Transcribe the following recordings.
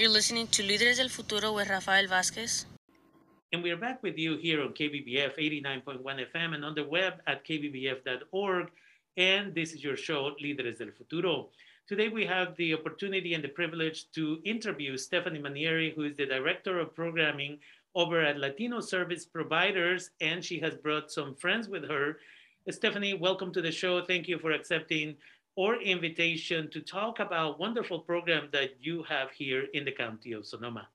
You're listening to Líderes del Futuro with Rafael Vázquez. And we are back with you here on KBBF 89.1 FM and on the web at kbbf.org. And this is your show, Líderes del Futuro. Today we have the opportunity and the privilege to interview Stephanie Manieri, who is the Director of Programming over at Latino Service Providers, and she has brought some friends with her. Stephanie, welcome to the show. Thank you for accepting our invitation to talk about wonderful program that you have here in the county of Sonoma.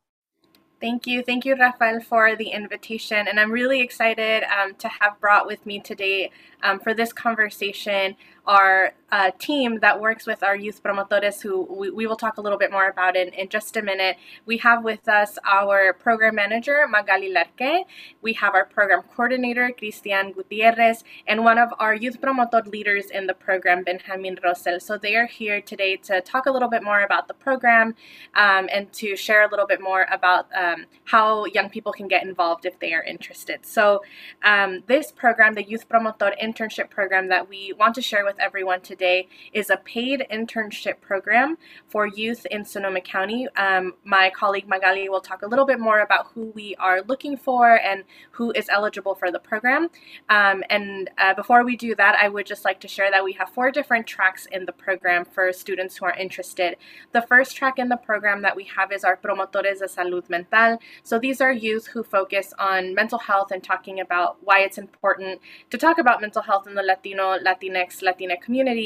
Thank you. Thank you, Rafael, for the invitation. And I'm really excited um, to have brought with me today um, for this conversation our uh, team that works with our youth promotores, who we, we, will talk a little bit more about in, in just a minute. We have with us our program manager, Magali Larque. We have our program coordinator, Cristian Gutierrez, and one of our youth promotor leaders in the program, Benjamin Rosel. So they are here today to talk a little bit more about the program um, and to share a little bit more about um, how young people can get involved if they are interested. So um, this program, the Youth Promotor Internship Program that we want to share with with everyone today is a paid internship program for youth in Sonoma County. Um, my colleague Magali will talk a little bit more about who we are looking for and who is eligible for the program. Um, and uh, before we do that, I would just like to share that we have four different tracks in the program for students who are interested. The first track in the program that we have is our Promotores de Salud Mental. So these are youth who focus on mental health and talking about why it's important to talk about mental health in the Latino, Latinx Latina community.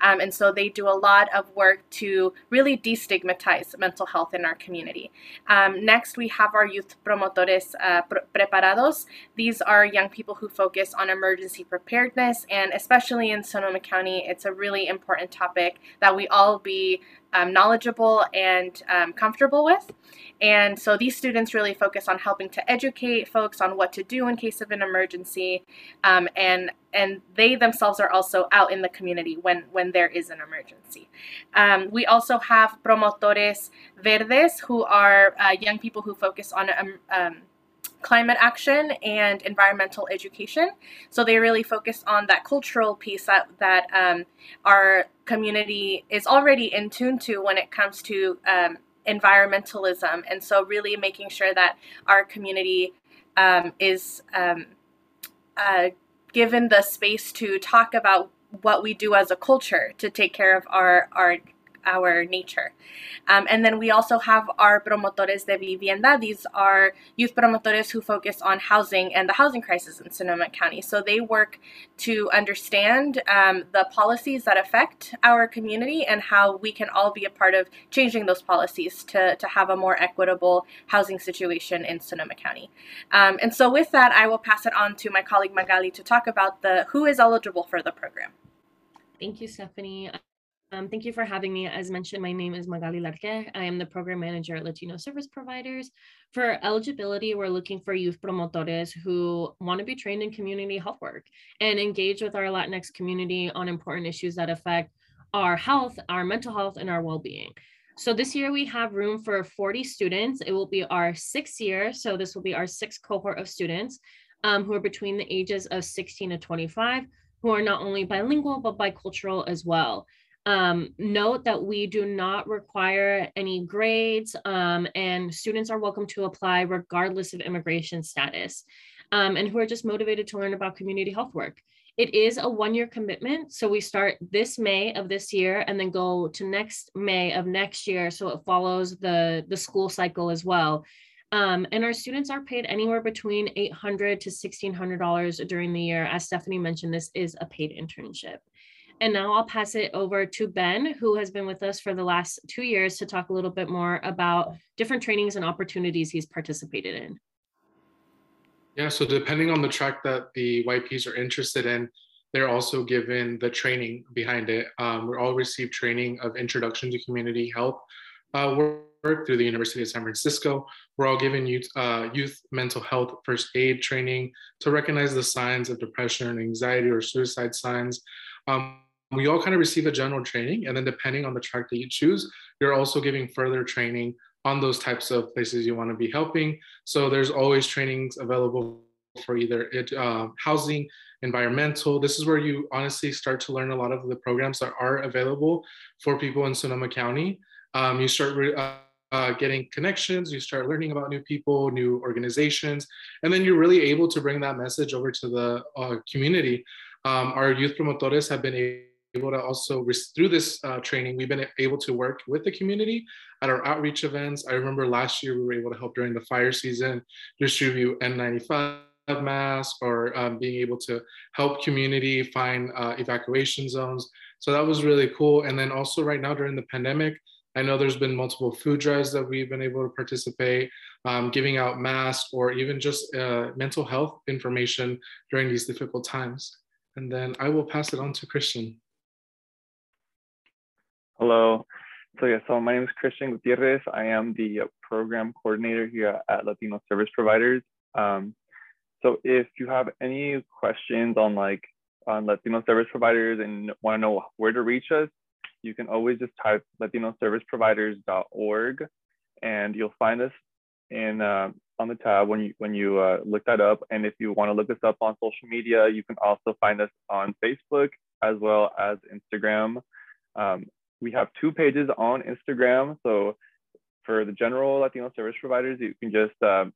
Um, and so they do a lot of work to really destigmatize mental health in our community. Um, next, we have our youth promotores uh, preparados. These are young people who focus on emergency preparedness, and especially in Sonoma County, it's a really important topic that we all be um, knowledgeable and um, comfortable with. And so these students really focus on helping to educate folks on what to do in case of an emergency, um, and and they themselves are also out in the community when when there is an emergency. Um, we also have promotores verdes, who are uh, young people who focus on um, um, climate action and environmental education. So they really focus on that cultural piece that that um, our community is already in tune to when it comes to um, environmentalism, and so really making sure that our community um, is um, uh, given the space to talk about what we do as a culture to take care of our our our nature. Um, and then we also have our promotores de vivienda. These are youth promotores who focus on housing and the housing crisis in Sonoma County. So they work to understand um, the policies that affect our community and how we can all be a part of changing those policies to, to have a more equitable housing situation in Sonoma County. Um, and so with that, I will pass it on to my colleague Magali to talk about the who is eligible for the program. Thank you, Stephanie. Um, thank you for having me. As mentioned, my name is Magali Larque. I am the program manager at Latino Service Providers. For eligibility, we're looking for youth promotores who want to be trained in community health work and engage with our Latinx community on important issues that affect our health, our mental health, and our well-being. So this year we have room for 40 students. It will be our sixth year. So this will be our sixth cohort of students um, who are between the ages of 16 to 25, who are not only bilingual, but bicultural as well. Um, note that we do not require any grades um, and students are welcome to apply regardless of immigration status um, and who are just motivated to learn about community health work. It is a one year commitment. So we start this May of this year and then go to next May of next year. So it follows the, the school cycle as well. Um, and our students are paid anywhere between 800 to $1,600 during the year. As Stephanie mentioned, this is a paid internship. And now I'll pass it over to Ben, who has been with us for the last two years to talk a little bit more about different trainings and opportunities he's participated in. Yeah, so depending on the track that the YPs are interested in, they're also given the training behind it. Um, we all receive training of introduction to community health uh, work through the University of San Francisco. We're all given youth, uh, youth mental health first aid training to recognize the signs of depression and anxiety or suicide signs. Um, we all kind of receive a general training and then depending on the track that you choose you're also giving further training on those types of places you want to be helping. So there's always trainings available for either it, uh, housing environmental. This is where you honestly start to learn a lot of the programs that are available for people in sonoma county. Um, you start re- uh, uh, getting connections, you start learning about new people, new organizations, and then you're really able to bring that message over to the uh, community. Um, our youth promotores have been able to also, through this uh, training, we've been able to work with the community at our outreach events. I remember last year we were able to help during the fire season distribute N95 masks or um, being able to help community find uh, evacuation zones. So that was really cool. And then also right now during the pandemic, I know there's been multiple food drives that we've been able to participate, um, giving out masks or even just uh, mental health information during these difficult times. And then I will pass it on to Christian. Hello. So yeah, so my name is Christian Gutierrez. I am the program coordinator here at Latino Service Providers. Um, so if you have any questions on like on Latino service providers and want to know where to reach us, you can always just type latinoserviceproviders.org and you'll find us in uh, on the tab when you when you uh, look that up. And if you want to look us up on social media, you can also find us on Facebook as well as Instagram. Um, we have two pages on Instagram. So for the general Latino service providers, you can just uh,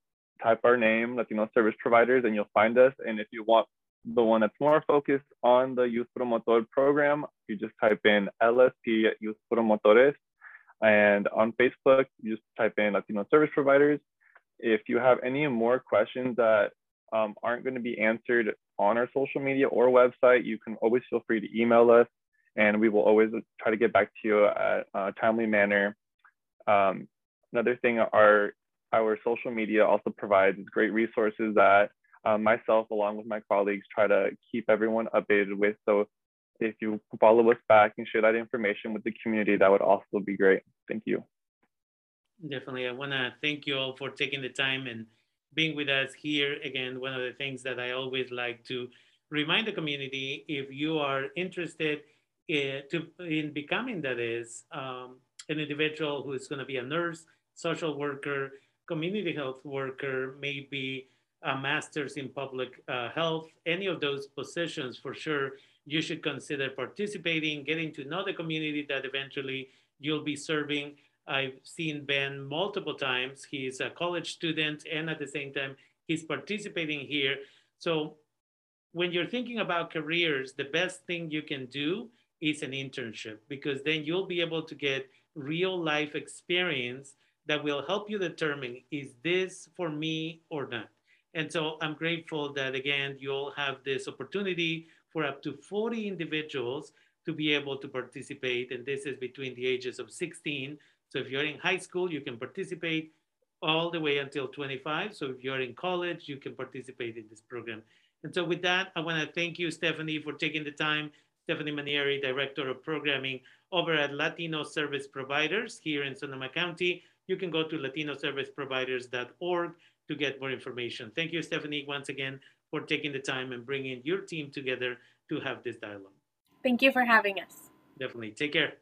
type our name, Latino service providers, and you'll find us. And if you want the one that's more focused on the Youth Promotor program, you just type in LSP Youth Promotores. And on Facebook, you just type in Latino Service Providers. If you have any more questions that um, aren't going to be answered on our social media or website, you can always feel free to email us and we will always try to get back to you at a timely manner. Um, another thing, our, our social media also provides great resources that uh, myself, along with my colleagues, try to keep everyone updated with. So if you follow us back and share that information with the community, that would also be great. Thank you. Definitely. I want to thank you all for taking the time and being with us here. Again, one of the things that I always like to remind the community if you are interested in, to, in becoming, that is, um, an individual who is going to be a nurse, social worker, community health worker, maybe a master's in public uh, health, any of those positions for sure, you should consider participating, getting to know the community that eventually you'll be serving. I've seen Ben multiple times. He's a college student and at the same time, he's participating here. So when you're thinking about careers, the best thing you can do is an internship because then you'll be able to get real life experience that will help you determine is this for me or not. And so I'm grateful that again, you'll have this opportunity for up to 40 individuals to be able to participate. And this is between the ages of 16. So if you're in high school, you can participate all the way until 25. So if you're in college, you can participate in this program. And so with that, I wanna thank you, Stephanie, for taking the time. Stephanie Manieri, Director of Programming over at Latino Service Providers here in Sonoma County. You can go to latinoserviceproviders.org to get more information. Thank you, Stephanie, once again for taking the time and bringing your team together to have this dialogue. Thank you for having us. Definitely. Take care.